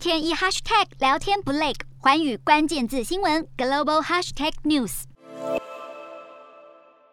天一 hashtag 聊天不累，寰宇关键字新闻 global hashtag news。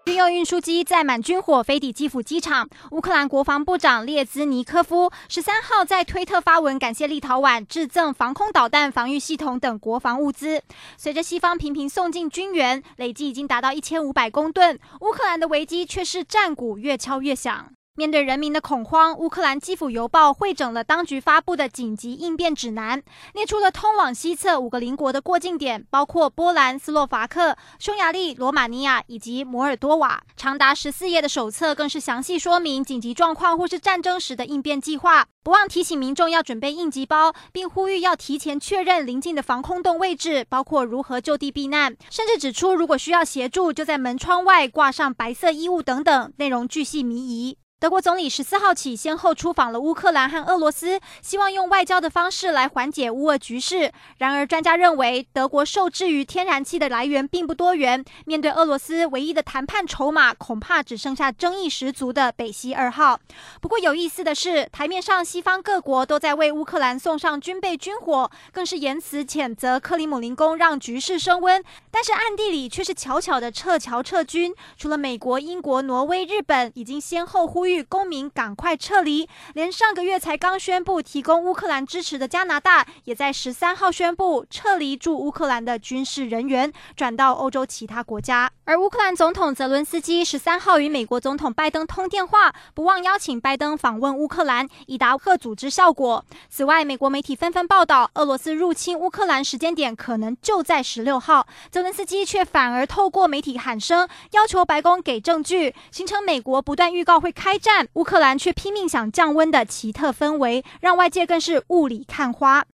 军用运输机载满军火飞抵基辅机场。乌克兰国防部长列兹尼科夫十三号在推特发文感谢立陶宛致赠防空导弹防御系统等国防物资。随着西方频频送进军援，累计已经达到一千五百公吨。乌克兰的危机却是战鼓越敲越响。面对人民的恐慌，乌克兰基辅邮报汇整了当局发布的紧急应变指南，列出了通往西侧五个邻国的过境点，包括波兰、斯洛伐克、匈牙利、罗马尼亚以及摩尔多瓦。长达十四页的手册更是详细说明紧急状况或是战争时的应变计划，不忘提醒民众要准备应急包，并呼吁要提前确认邻近的防空洞位置，包括如何就地避难，甚至指出如果需要协助，就在门窗外挂上白色衣物等等，内容巨细靡遗。德国总理十四号起先后出访了乌克兰和俄罗斯，希望用外交的方式来缓解乌俄局势。然而，专家认为德国受制于天然气的来源并不多元，面对俄罗斯唯一的谈判筹码，恐怕只剩下争议十足的北溪二号。不过有意思的是，台面上西方各国都在为乌克兰送上军备军火，更是言辞谴责克里姆林宫让局势升温，但是暗地里却是悄悄的撤侨撤军。除了美国、英国、挪威、日本，已经先后呼吁。吁公民赶快撤离，连上个月才刚宣布提供乌克兰支持的加拿大，也在十三号宣布撤离驻乌克兰的军事人员，转到欧洲其他国家。而乌克兰总统泽伦斯基十三号与美国总统拜登通电话，不忘邀请拜登访问乌克兰，以达贺组织效果。此外，美国媒体纷纷报道，俄罗斯入侵乌克兰时间点可能就在十六号，泽伦斯基却反而透过媒体喊声，要求白宫给证据，形成美国不断预告会开开战，乌克兰却拼命想降温的奇特氛围，让外界更是雾里看花。